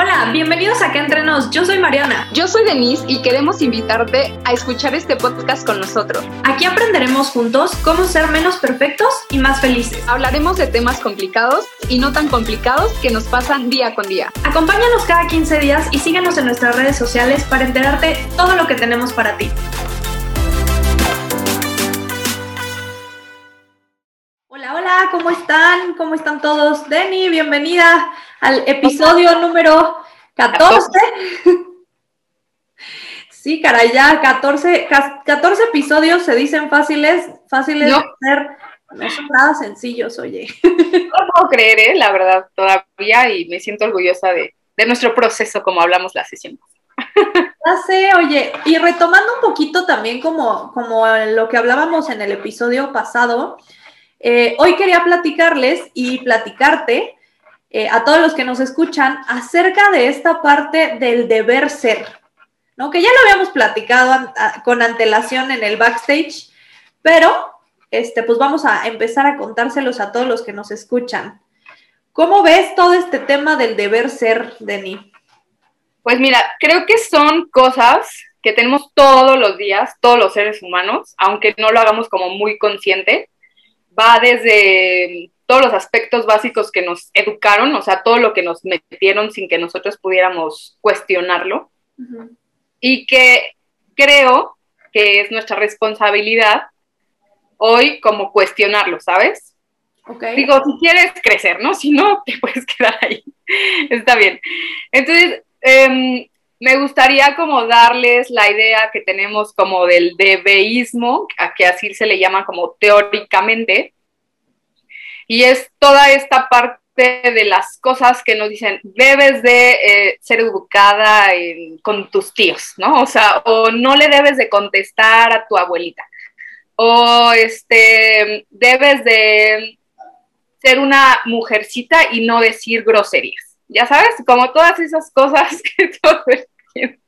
Hola, bienvenidos a Acá Entre Nos. Yo soy Mariana. Yo soy Denise y queremos invitarte a escuchar este podcast con nosotros. Aquí aprenderemos juntos cómo ser menos perfectos y más felices. Hablaremos de temas complicados y no tan complicados que nos pasan día con día. Acompáñanos cada 15 días y síguenos en nuestras redes sociales para enterarte todo lo que tenemos para ti. Hola, hola, ¿cómo están? ¿Cómo están todos? Denny, bienvenida al episodio número 14. Sí, caray, ya 14, 14 episodios se dicen fáciles, fáciles de hacer. No son nada sencillos, oye. No puedo creer, ¿eh? la verdad, todavía, y me siento orgullosa de, de nuestro proceso, como hablamos la sesión. Ya sé, oye, y retomando un poquito también como, como lo que hablábamos en el episodio pasado, eh, hoy quería platicarles y platicarte eh, a todos los que nos escuchan acerca de esta parte del deber ser, ¿no? Que ya lo habíamos platicado con antelación en el backstage, pero este, pues vamos a empezar a contárselos a todos los que nos escuchan. ¿Cómo ves todo este tema del deber ser, Denny? Pues mira, creo que son cosas que tenemos todos los días, todos los seres humanos, aunque no lo hagamos como muy consciente. Va desde todos los aspectos básicos que nos educaron, o sea, todo lo que nos metieron sin que nosotros pudiéramos cuestionarlo. Y que creo que es nuestra responsabilidad hoy como cuestionarlo, ¿sabes? Okay. Digo, si quieres crecer, ¿no? Si no, te puedes quedar ahí. Está bien. Entonces, eh, me gustaría como darles la idea que tenemos como del debeísmo, a que así se le llama como teóricamente, y es toda esta parte de las cosas que nos dicen, debes de eh, ser educada con tus tíos, ¿no? O sea, o no le debes de contestar a tu abuelita, o este, debes de ser una mujercita y no decir groserías, ya sabes, como todas esas cosas que todo el tiempo.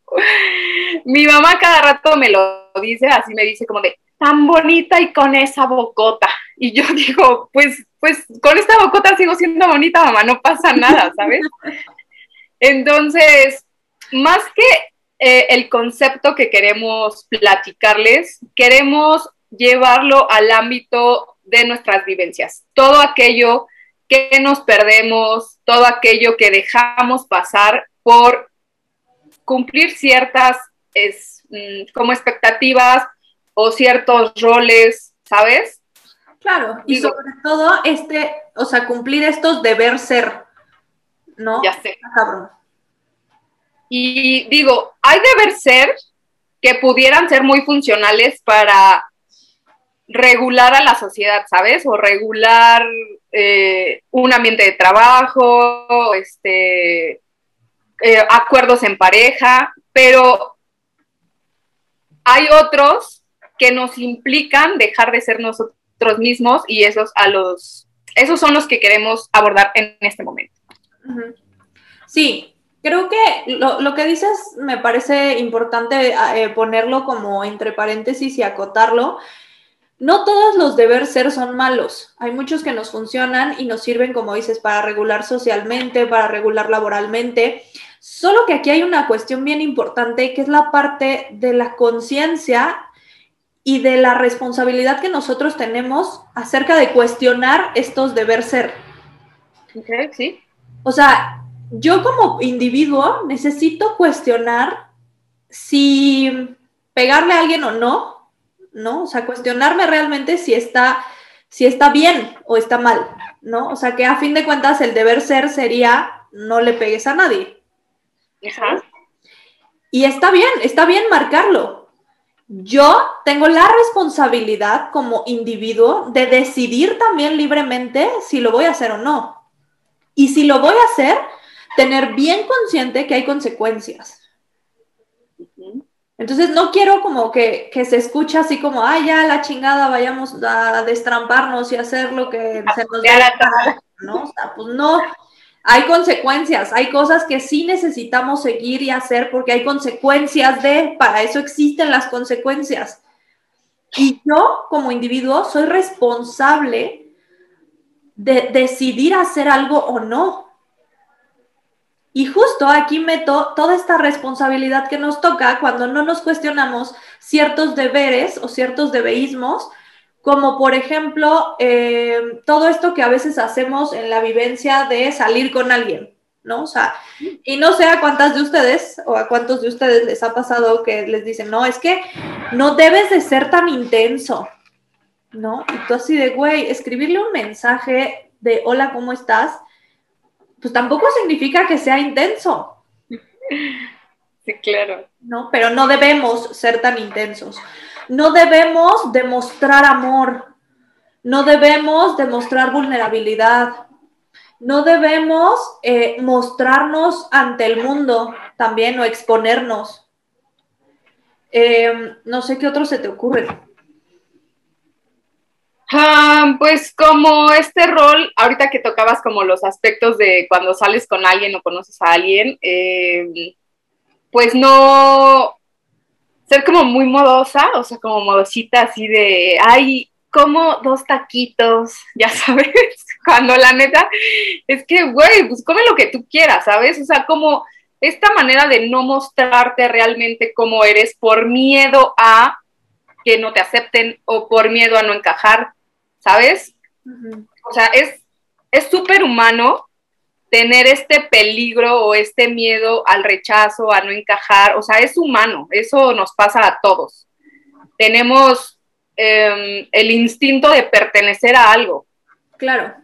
Mi mamá cada rato me lo dice, así me dice como de, tan bonita y con esa bocota. Y yo digo, pues, pues con esta bocota sigo siendo bonita, mamá, no pasa nada, ¿sabes? Entonces, más que eh, el concepto que queremos platicarles, queremos llevarlo al ámbito de nuestras vivencias. Todo aquello que nos perdemos, todo aquello que dejamos pasar por cumplir ciertas es, mm, como expectativas o ciertos roles, ¿sabes? Claro, y sobre todo este, o sea, cumplir estos deber ser, ¿no? Ya sé. Cabrón. Y digo, hay deber ser que pudieran ser muy funcionales para regular a la sociedad, ¿sabes? O regular eh, un ambiente de trabajo, este, eh, acuerdos en pareja, pero hay otros que nos implican dejar de ser nosotros mismos y esos a los esos son los que queremos abordar en este momento. Sí, creo que lo, que dices me parece importante eh, ponerlo como entre paréntesis y acotarlo. No todos los deber ser son malos. Hay muchos que nos funcionan y nos sirven, como dices, para regular socialmente, para regular laboralmente. Solo que aquí hay una cuestión bien importante que es la parte de la conciencia y de la responsabilidad que nosotros tenemos acerca de cuestionar estos deber ser. Okay, sí. O sea, yo como individuo necesito cuestionar si pegarle a alguien o no, ¿no? O sea, cuestionarme realmente si está, si está bien o está mal, ¿no? O sea, que a fin de cuentas el deber ser sería no le pegues a nadie. Ajá. Y está bien, está bien marcarlo, yo tengo la responsabilidad como individuo de decidir también libremente si lo voy a hacer o no. Y si lo voy a hacer, tener bien consciente que hay consecuencias. Entonces no quiero como que, se escuche así como, ah, ya la chingada, vayamos a destramparnos y hacer lo que se nos da. ¿no? O sea, pues no, hay consecuencias, hay cosas que sí necesitamos seguir y hacer porque hay consecuencias de, para eso existen las consecuencias. Y yo como individuo soy responsable de decidir hacer algo o no. Y justo aquí meto toda esta responsabilidad que nos toca cuando no nos cuestionamos ciertos deberes o ciertos debeísmos, como por ejemplo eh, todo esto que a veces hacemos en la vivencia de salir con alguien, ¿no? O sea, y no sé a cuántas de ustedes o a cuántos de ustedes les ha pasado que les dicen, no, es que no debes de ser tan intenso, ¿no? Y tú así de, güey, escribirle un mensaje de hola, ¿cómo estás? pues tampoco significa que sea intenso. Sí, claro. No, pero no debemos ser tan intensos. No debemos demostrar amor. No debemos demostrar vulnerabilidad. No debemos eh, mostrarnos ante el mundo también o exponernos. Em, no sé qué otro se te ocurre. Ah, pues como este rol, ahorita que tocabas como los aspectos de cuando sales con alguien o conoces a alguien, eh, pues no ser como muy modosa, o sea, como modosita así de, ay, como dos taquitos, ya sabes, cuando la neta es que, güey, pues come lo que tú quieras, ¿sabes? O sea, como esta manera de no mostrarte realmente cómo eres por miedo a que no te acepten o por miedo a no encajar ¿sabes? O sea, es súper humano tener este peligro o este miedo al rechazo, a no encajar, o sea, es humano, eso nos pasa a todos. Tenemos em, el instinto de pertenecer a algo. Claro.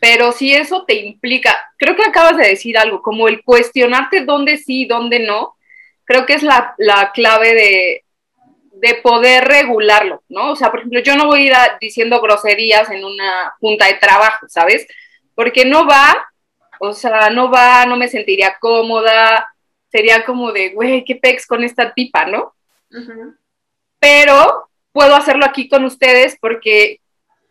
Pero si eso te implica, creo que acabas de decir algo, como el cuestionarte dónde sí y dónde no, creo que es la, la clave de, de poder regularlo, ¿no? O sea, por ejemplo, yo no voy a ir diciendo groserías en una junta de trabajo, ¿sabes? Porque no va, o sea, no va, no me sentiría cómoda, sería como de, güey, qué pex con esta tipa, ¿no? Pero puedo hacerlo aquí con ustedes porque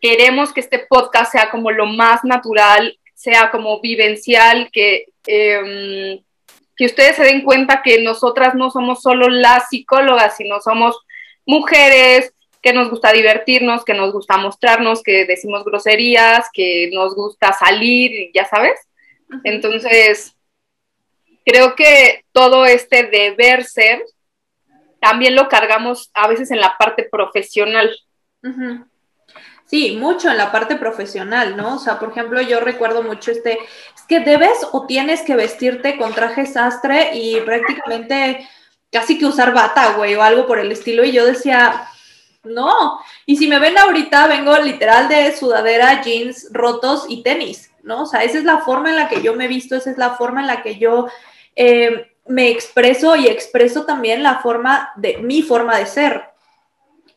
queremos que este podcast sea como lo más natural, sea como vivencial, que, em, que ustedes se den cuenta que nosotras no somos solo las psicólogas, sino somos mujeres, que nos gusta divertirnos, que nos gusta mostrarnos, que decimos groserías, que nos gusta salir, ya sabes. Entonces, creo que todo este deber ser también lo cargamos a veces en la parte profesional. Sí, mucho en la parte profesional, ¿no? O sea, por ejemplo, yo recuerdo mucho este, es que debes o tienes que vestirte con traje sastre y prácticamente casi que usar bata, güey, o algo por el estilo. Y yo decía, no. Y si me ven ahorita, vengo literal de sudadera, jeans rotos y tenis, ¿no? O sea, esa es la forma en la que yo me he visto, esa es la forma en la que yo eh, me expreso y expreso también la forma de mi forma de ser.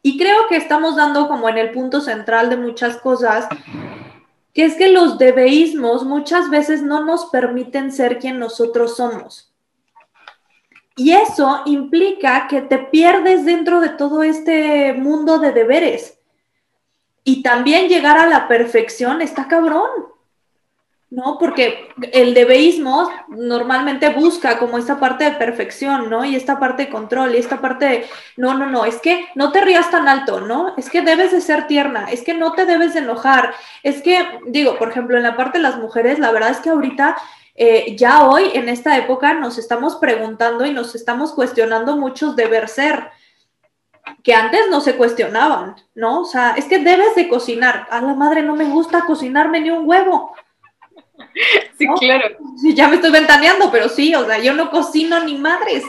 Y creo que estamos dando como en el punto central de muchas cosas, que es que los debeísmos muchas veces no nos permiten ser quien nosotros somos. Y eso implica que te pierdes dentro de todo este mundo de deberes. Y también llegar a la perfección está cabrón, ¿no? Porque el debeísmo normalmente busca como esta parte de perfección, ¿no? Y esta parte de control y esta parte de, no, no, no, es que no te rías tan alto, ¿no? Es que debes de ser tierna, es que no te debes de enojar, es que, digo, por ejemplo, en la parte de las mujeres, la verdad es que ahorita eh, ya hoy, en esta época, nos estamos preguntando y nos estamos cuestionando muchos deber ser que antes no se cuestionaban, ¿no? O sea, es que debes de cocinar. A la madre no me gusta cocinarme ni un huevo. Sí, claro. Ya me estoy ventaneando, pero sí, o sea, yo no cocino ni madres.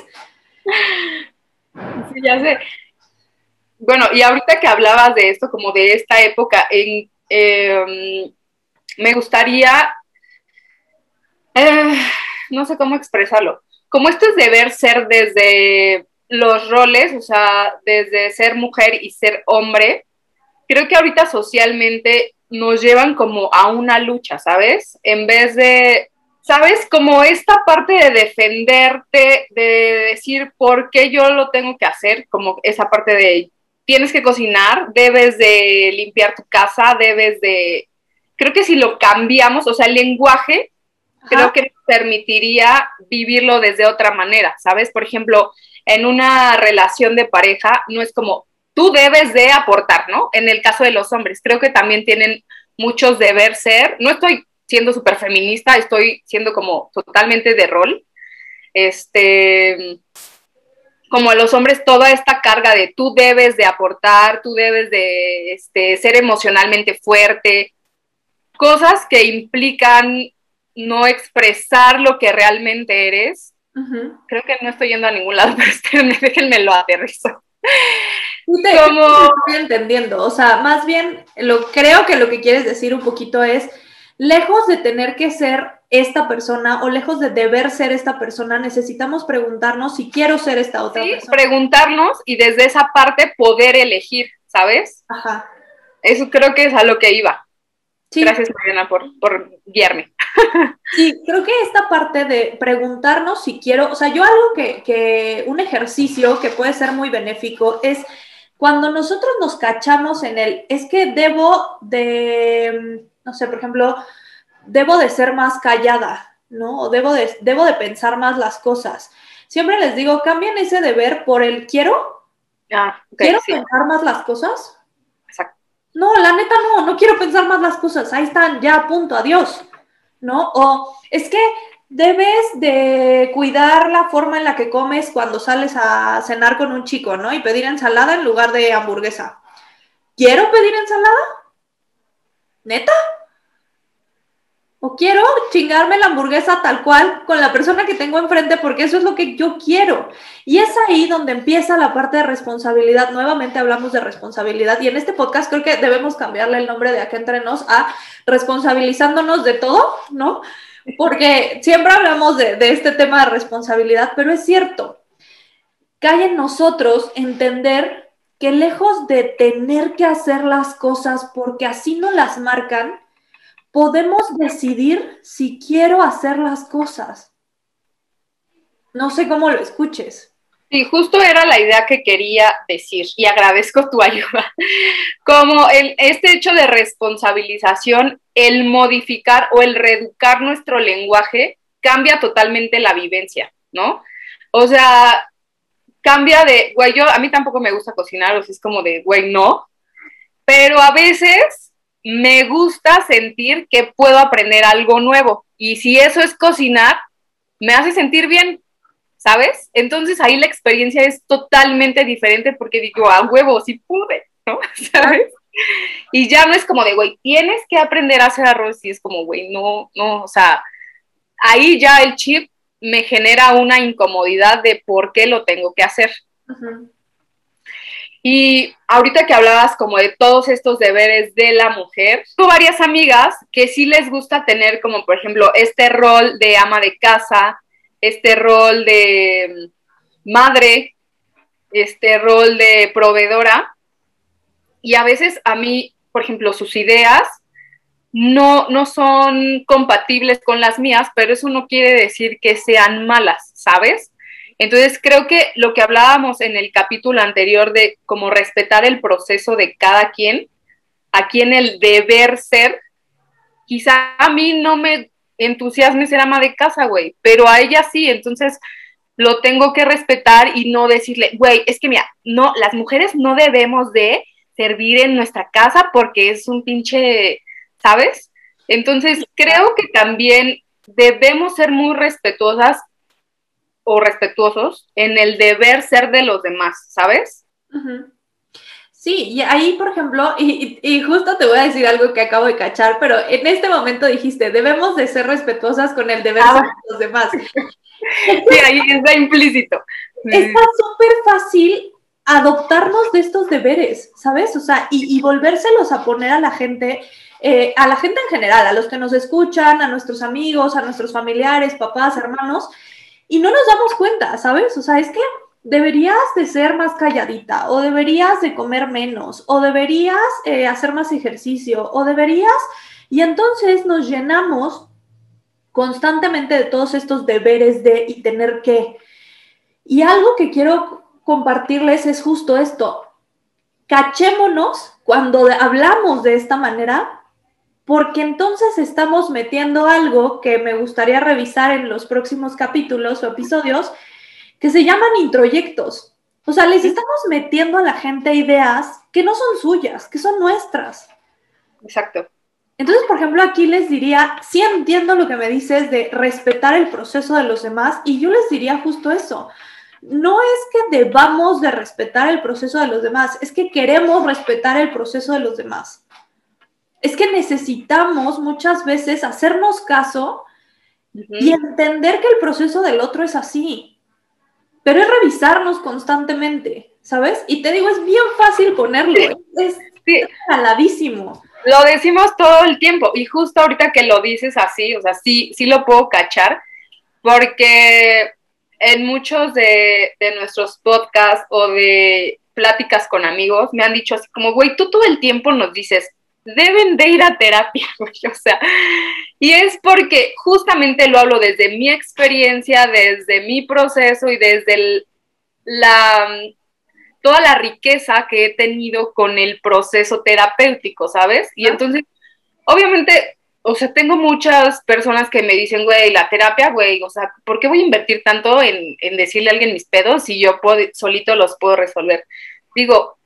Sí, ya sé. Bueno, y ahorita que hablabas de esto, como de esta época, en, em, me gustaría eh, no sé cómo expresarlo. Como esto es deber ser desde los roles, o sea, desde ser mujer y ser hombre, creo que ahorita socialmente nos llevan como a una lucha, ¿sabes? En vez de, ¿sabes? Como esta parte de defenderte, de decir por qué yo lo tengo que hacer, como esa parte de tienes que cocinar, debes de limpiar tu casa, debes de... Creo que si lo cambiamos, o sea, el lenguaje creo que permitiría vivirlo desde otra manera, ¿sabes? Por ejemplo, en una relación de pareja no es como tú debes de aportar, ¿no? En el caso de los hombres, creo que también tienen muchos deber ser. No estoy siendo súper feminista, estoy siendo como totalmente de rol. Este, como a los hombres toda esta carga de tú debes de aportar, tú debes de este, ser emocionalmente fuerte, cosas que implican no expresar lo que realmente eres. Creo que no estoy yendo a ningún lado, pero déjenme lo aterrizo. Te, como... estoy entendiendo, o sea, más bien lo creo que lo que quieres decir un poquito es lejos de tener que ser esta persona o lejos de deber ser esta persona, necesitamos preguntarnos si quiero ser esta otra sí, preguntarnos y desde esa parte poder elegir, ¿sabes? Ajá. Eso creo que es a lo que iba. Gracias, Mariana, por, por guiarme. Sí, creo que esta parte de preguntarnos si quiero, o sea, yo algo que, que un ejercicio que puede ser muy benéfico es cuando nosotros nos cachamos en el, es que debo de, no sé, por ejemplo, debo de ser más callada, ¿no? O debo de, debo de pensar más las cosas. Siempre les digo, cambien ese deber por el quiero. Ah, ¿Quiero pensar más las cosas? Exacto. No, la neta no, no quiero pensar más las cosas. Ahí están, ya, punto, adiós. ¿No? O es que debes de cuidar la forma en la que comes cuando sales a cenar con un chico, ¿no? Y pedir ensalada en lugar de hamburguesa. ¿Quiero pedir ensalada? ¿Neta? O quiero chingarme la hamburguesa tal cual con la persona que tengo enfrente porque eso es lo que yo quiero. Y es ahí donde empieza la parte de responsabilidad. Nuevamente hablamos de responsabilidad y en este podcast creo que debemos cambiarle el nombre de acá entre nos a responsabilizándonos de todo, ¿no? Porque siempre hablamos de, este tema de responsabilidad, pero es cierto. Cae en nosotros entender que lejos de tener que hacer las cosas porque así no las marcan, podemos decidir si quiero hacer las cosas. No sé cómo lo escuches. Sí, justo era la idea que quería decir y agradezco tu ayuda. Como el, este hecho de responsabilización, el modificar o el reeducar nuestro lenguaje cambia totalmente la vivencia, ¿no? O sea, cambia de, güey, yo a mí tampoco me gusta cocinar, o sea, es como de, güey, no, pero a veces me gusta sentir que puedo aprender algo nuevo. Y si eso es cocinar, me hace sentir bien, ¿sabes? Entonces ahí la experiencia es totalmente diferente porque digo, a huevo, sí pude, ¿no? ¿Sabes? Y ya no es como de, güey, tienes que aprender a hacer arroz y es como, güey, no, no, o sea, ahí ya el chip me genera una incomodidad de por qué lo tengo que hacer. Y ahorita que hablabas como de todos estos deberes de la mujer, tengo varias amigas que sí les gusta tener como, por ejemplo, este rol de ama de casa, este rol de madre, este rol de proveedora. Y a veces a mí, por ejemplo, sus ideas no, no son compatibles con las mías, pero eso no quiere decir que sean malas, ¿sabes? Entonces, creo que lo que hablábamos en el capítulo anterior de cómo respetar el proceso de cada quien, aquí en el deber ser, quizá a mí no me entusiasme ser ama de casa, güey, pero a ella sí, entonces lo tengo que respetar y no decirle, güey, es que mira, no, las mujeres no debemos de servir en nuestra casa porque es un pinche, ¿sabes? Entonces, creo que también debemos ser muy respetuosas o respetuosos en el deber ser de los demás, ¿sabes? Sí, y ahí, por ejemplo, y, justo te voy a decir algo que acabo de cachar, pero en este momento dijiste, debemos de ser respetuosas con el deber ser de los demás. sí, ahí está implícito. Está súper fácil adoptarnos de estos deberes, ¿sabes? O sea, y, volvérselos a poner a la gente, eh, a la gente en general, a los que nos escuchan, a nuestros amigos, a nuestros familiares, papás, hermanos, y no nos damos cuenta, ¿sabes? O sea, es que deberías de ser más calladita, o deberías de comer menos, o deberías eh, hacer más ejercicio, o deberías, y entonces nos llenamos constantemente de todos estos deberes de y tener que. Y algo que quiero compartirles es justo esto. Cachémonos cuando hablamos de esta manera porque entonces estamos metiendo algo que me gustaría revisar en los próximos capítulos o episodios, que se llaman introyectos. O sea, les estamos metiendo a la gente ideas que no son suyas, que son nuestras. Exacto. Entonces, por ejemplo, aquí les diría, sí entiendo lo que me dices de respetar el proceso de los demás y yo les diría justo eso. No es que debamos de respetar el proceso de los demás, es que queremos respetar el proceso de los demás. Es que necesitamos muchas veces hacernos caso y entender que el proceso del otro es así. Pero es revisarnos constantemente, ¿sabes? Y te digo, es bien fácil ponerlo, es, es lo decimos todo el tiempo y justo ahorita que lo dices así, o sea, sí, sí lo puedo cachar, porque en muchos de, nuestros podcasts o de pláticas con amigos me han dicho así como, güey, tú todo el tiempo nos dices, deben de ir a terapia, güey, o sea, y es porque justamente lo hablo desde mi experiencia, desde mi proceso y desde la toda la riqueza que he tenido con el proceso terapéutico, ¿sabes? Y entonces, obviamente, o sea, tengo muchas personas que me dicen, güey, la terapia, güey, o sea, ¿por qué voy a invertir tanto en, decirle a alguien mis pedos si yo puedo, solito los puedo resolver? Digo,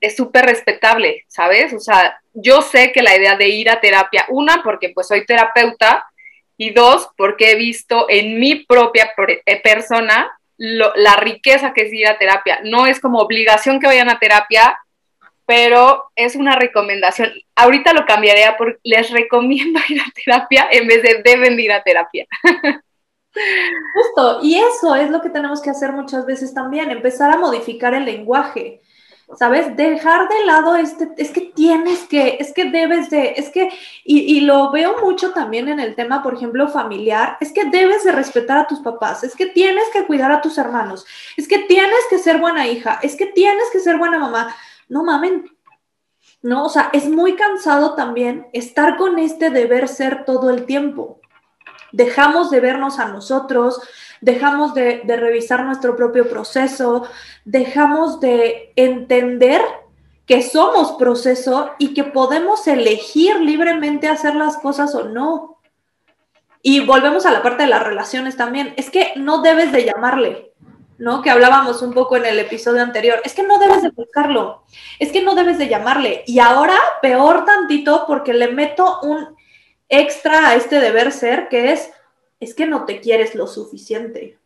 es súper respetable, ¿sabes? O sea, yo sé que la idea de ir a terapia, una, porque pues soy terapeuta, y dos, porque he visto en mi propia eh, persona la riqueza que es ir a terapia. No es como obligación que vayan a terapia, pero es una recomendación. Ahorita lo cambiaría por les recomiendo ir a terapia en vez de deben ir a terapia. Justo, y eso es lo que tenemos que hacer muchas veces también, empezar a modificar el lenguaje. ¿Sabes? Dejar de lado este, es que tienes que, es que debes de, es que, y, lo veo mucho también en el tema, por ejemplo, familiar, es que debes de respetar a tus papás, es que tienes que cuidar a tus hermanos, es que tienes que ser buena hija, es que tienes que ser buena mamá. No mamen, ¿no? O sea, es muy cansado también estar con este deber ser todo el tiempo. Dejamos de vernos a nosotros, dejamos de, revisar nuestro propio proceso, dejamos de entender que somos proceso y que podemos elegir libremente hacer las cosas o no. Y volvemos a la parte de las relaciones también. Es que no debes de llamarle, ¿no? Que hablábamos un poco en el episodio anterior. Es que no debes de buscarlo. Es que no debes de llamarle. Y ahora peor tantito porque le meto un extra a este deber ser que es es que no te quieres lo suficiente.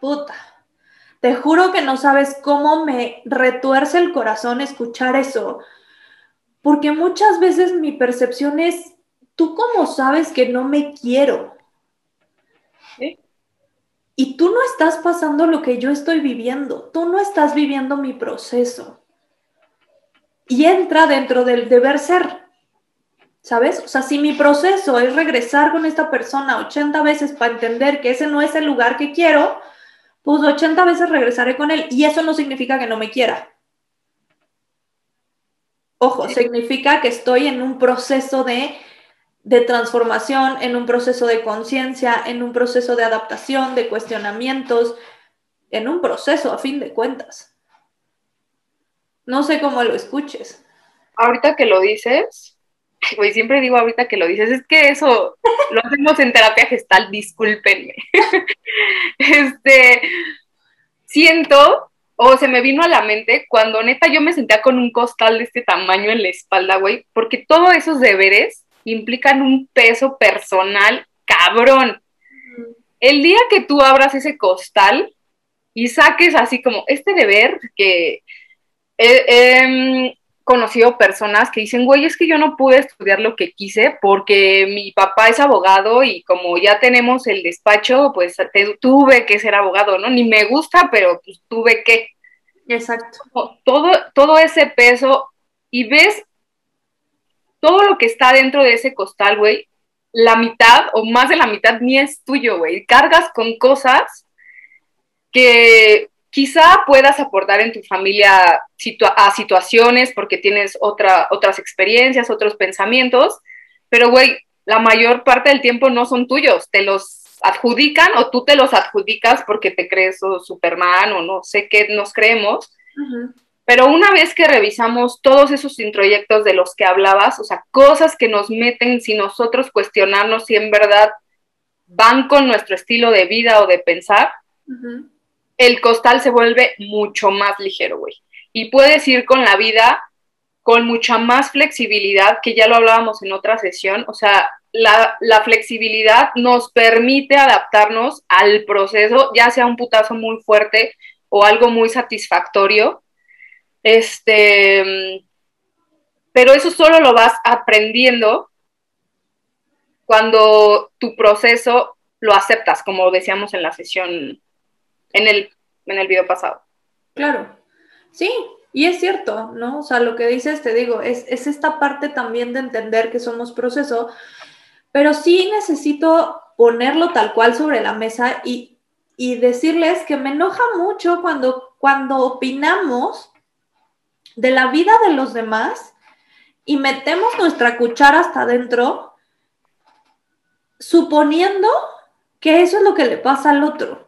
Puta. Te juro que no sabes cómo me retuerce el corazón escuchar eso. Porque muchas veces mi percepción es, ¿tú cómo sabes que no me quiero? Y tú no estás pasando lo que yo estoy viviendo, tú no estás viviendo mi proceso. Y entra dentro del deber ser. ¿Sabes? O sea, si mi proceso es regresar con esta persona 80 veces para entender que ese no es el lugar que quiero, pues 80 veces regresaré con él. Y eso no significa que no me quiera. Ojo, significa que estoy en un proceso de, de transformación, en un proceso de conciencia, en un proceso de adaptación, de cuestionamientos, en un proceso a fin de cuentas. No sé cómo lo escuches. Ahorita que lo dices, güey, siempre digo ahorita que lo dices, es que eso lo hacemos en terapia gestal, discúlpenme. este, siento, o se me vino a la mente, cuando neta yo me sentía con un costal de este tamaño en la espalda, güey, porque todos esos deberes implican un peso personal cabrón. El día que tú abras ese costal y saques así como este deber que... Eh, em, conocido personas que dicen, güey, es que yo no pude estudiar lo que quise porque mi papá es abogado y como ya tenemos el despacho, pues tuve que ser abogado, ¿no? Ni me gusta, pero pues tuve que. Exacto. Todo, todo ese peso y ves todo lo que está dentro de ese costal, güey, la mitad o más de la mitad ni es tuyo, güey. Cargas con cosas que quizá puedas aportar en tu familia a situaciones porque tienes otra, otras experiencias, otros pensamientos, pero güey, la mayor parte del tiempo no son tuyos, te los adjudican o tú te los adjudicas porque te crees o Superman o no sé qué nos creemos. Pero una vez que revisamos todos esos introyectos de los que hablabas, o sea, cosas que nos meten sin nosotros cuestionarnos si en verdad van con nuestro estilo de vida o de pensar, el costal se vuelve mucho más ligero, güey. Y puedes ir con la vida con mucha más flexibilidad, que ya lo hablábamos en otra sesión, o sea, la, la, flexibilidad nos permite adaptarnos al proceso, ya sea un putazo muy fuerte o algo muy satisfactorio. Este, pero eso solo lo vas aprendiendo cuando tu proceso lo aceptas, como decíamos en la sesión, en el, en el video pasado. Claro, sí, y es cierto, ¿no? O sea, lo que dices, te digo, es, es esta parte también de entender que somos proceso, pero sí necesito ponerlo tal cual sobre la mesa y, y decirles que me enoja mucho cuando, cuando opinamos de la vida de los demás y metemos nuestra cuchara hasta adentro, suponiendo que eso es lo que le pasa al otro.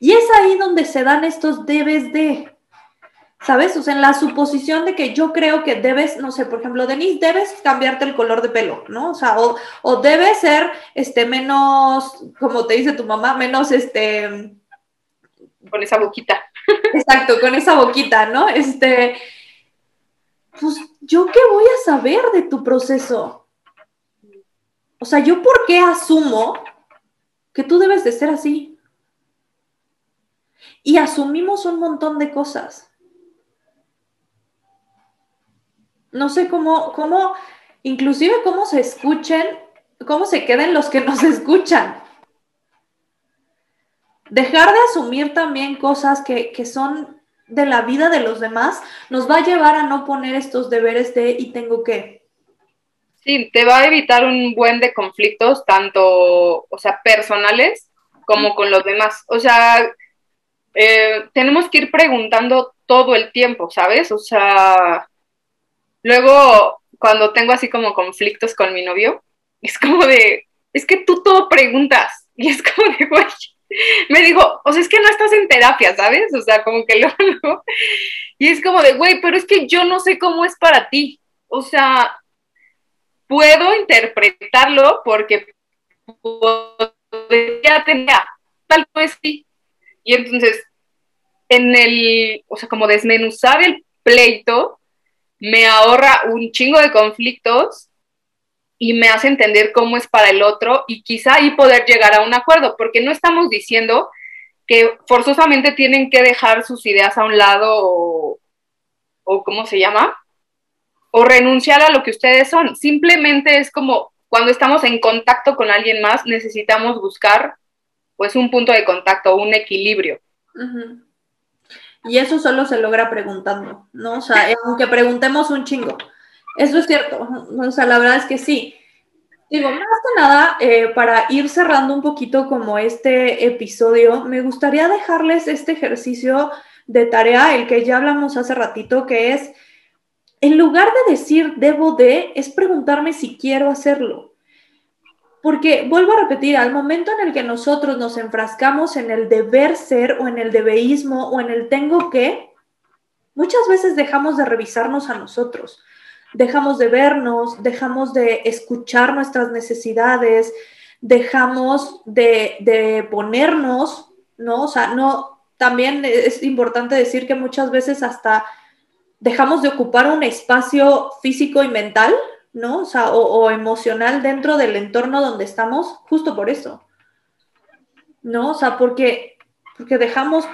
Y es ahí donde se dan estos debes de, ¿sabes? O sea, en la suposición de que yo creo que debes, no sé, por ejemplo, Denise, debes cambiarte el color de pelo, ¿no? O sea, o, debes ser, este, menos, como te dice tu mamá, menos, este... Con esa boquita. Exacto, con esa boquita, ¿no? Este, pues, ¿yo qué voy a saber de tu proceso? O sea, ¿yo por qué asumo que tú debes de ser así? Y asumimos un montón de cosas. no sé cómo, cómo, inclusive cómo se escuchen, cómo se queden los que nos escuchan. Dejar de asumir también cosas que, que son de la vida de los demás nos va a llevar a no poner estos deberes de y tengo que. Sí, te va a evitar un buen de conflictos, tanto, o sea, personales como con los demás. O sea, tenemos que ir preguntando todo el tiempo, ¿sabes? O sea, Luego, cuando tengo así como conflictos con mi novio, es como de, es que tú todo preguntas. Y es como de, güey, me dijo, o sea, es que no estás en terapia, ¿sabes? O sea, como que luego, y es como de, güey, pero es que yo no sé cómo es para ti. O sea, puedo interpretarlo porque ya tenía tal vez sí. Y entonces, en el, o sea, como desmenuzar el pleito, me ahorra un chingo de conflictos y me hace entender cómo es para el otro y quizá ahí poder llegar a un acuerdo, porque no estamos diciendo que forzosamente tienen que dejar sus ideas a un lado o, o ¿cómo se llama? O renunciar a lo que ustedes son. Simplemente es como cuando estamos en contacto con alguien más, necesitamos buscar pues un punto de contacto, un equilibrio. Y eso solo se logra preguntando, ¿no? O sea, aunque preguntemos un chingo. Eso es cierto. O sea, la verdad es que sí. Digo, más que nada, eh, para ir cerrando un poquito como este episodio, me gustaría dejarles este ejercicio de tarea, el que ya hablamos hace ratito, que es, en lugar de decir debo de, es preguntarme si quiero hacerlo. Porque vuelvo a repetir, al momento en el que nosotros nos enfrascamos en el deber ser o en el debeísmo o en el tengo que, muchas veces dejamos de revisarnos a nosotros, dejamos de vernos, dejamos de escuchar nuestras necesidades, dejamos de, de ponernos, ¿no? O sea, no, también es importante decir que muchas veces hasta dejamos de ocupar un espacio físico y mental ¿no? O sea, o, emocional dentro del entorno donde estamos, justo por eso. ¿No? O sea, porque, porque dejamos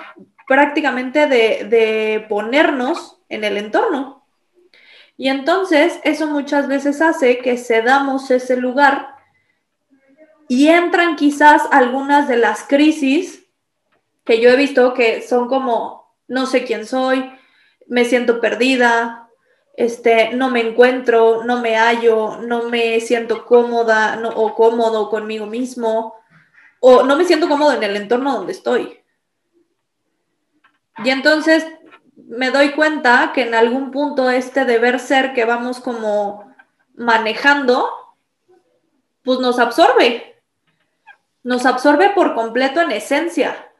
prácticamente de, de ponernos en el entorno. Y entonces eso muchas veces hace que cedamos ese lugar y entran quizás algunas de las crisis que yo he visto que son como, no sé quién soy, me siento perdida, este, no me encuentro, no me hallo, no me siento cómoda o cómodo conmigo mismo, o no me siento cómodo en el entorno donde estoy. Y entonces me doy cuenta que en algún punto este deber ser que vamos como manejando, pues nos absorbe, nos absorbe por completo en esencia.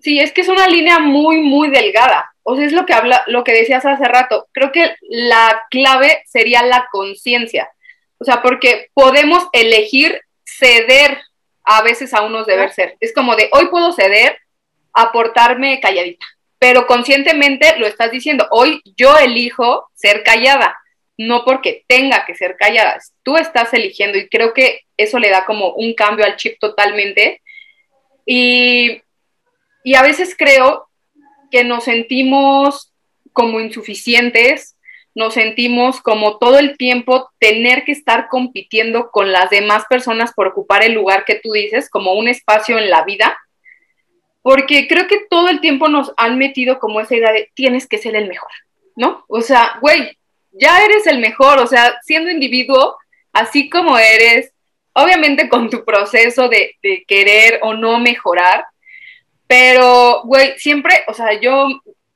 Sí, es que es una línea muy, muy delgada o sea, es lo que habla, lo que decías hace rato. Creo que la clave sería la conciencia. O sea, porque podemos elegir ceder a veces a unos deber ser. Es como de hoy puedo ceder, aportarme calladita. pero conscientemente lo estás diciendo. Hoy yo elijo ser callada, no porque tenga que ser callada, tú estás eligiendo y creo que eso le da como un cambio al chip totalmente. Y, y a veces creo que nos sentimos como insuficientes, nos sentimos como todo el tiempo tener que estar compitiendo con las demás personas por ocupar el lugar que tú dices, como un espacio en la vida porque creo que todo el tiempo nos han metido como esa idea de tienes que ser el mejor, ¿no? O sea, güey, ya eres el mejor, o sea, siendo individuo, así como eres, obviamente con tu proceso de, de querer o no mejorar, pero, güey, siempre, o sea, yo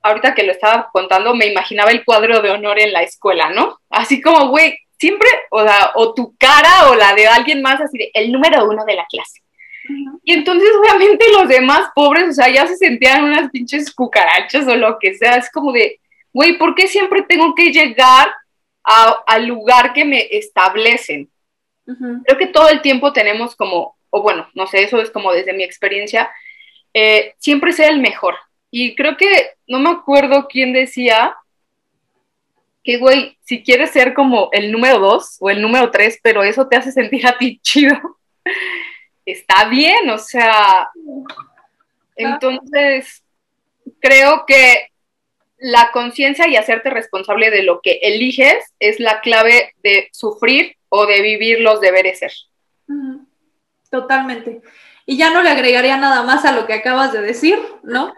ahorita que lo estaba contando, me imaginaba el cuadro de honor en la escuela, ¿no? Así como, güey, siempre, o sea, o tu cara o la de alguien más, así de el número uno de la clase. Y entonces, obviamente, los demás pobres, o sea, ya se sentían unas pinches cucarachas o lo que sea. Es como de, güey, ¿por qué siempre tengo que llegar al lugar que me establecen? Creo que todo el tiempo tenemos como, o bueno, no sé, eso es como desde mi experiencia, eh, siempre ser el mejor. Y creo que, no me acuerdo quién decía que, güey, si quieres ser como el número dos o el número tres, pero eso te hace sentir a ti chido está bien, o sea, entonces creo que la conciencia y hacerte responsable de lo que eliges es la clave de sufrir o de vivir los deberes ser. Totalmente. Y ya no le agregaría nada más a lo que acabas de decir, ¿no?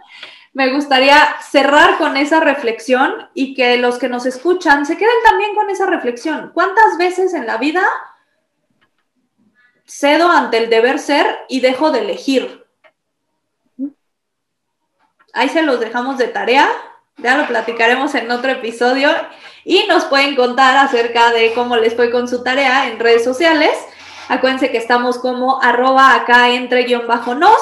Me gustaría cerrar con esa reflexión y que los que nos escuchan se queden también con esa reflexión. ¿Cuántas veces en la vida cedo ante el deber ser y dejo de elegir. Ahí se los dejamos de tarea, ya lo platicaremos en otro episodio y nos pueden contar acerca de cómo les fue con su tarea en redes sociales. Acuérdense que estamos como arroba acá entre guion bajo nos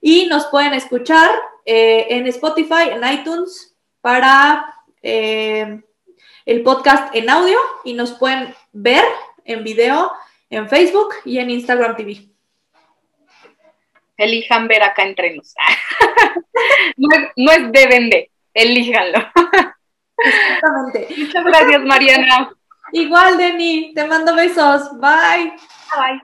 y nos pueden escuchar eh, en Spotify, en iTunes para eh, el podcast en audio y nos pueden ver en video en Facebook y en Instagram TV. Elijan ver acá entre nos. no, es, no es deben de, elíjanlo. Exactamente. Muchas gracias, Mariana. Igual, Denny, te mando besos. Bye. Bye.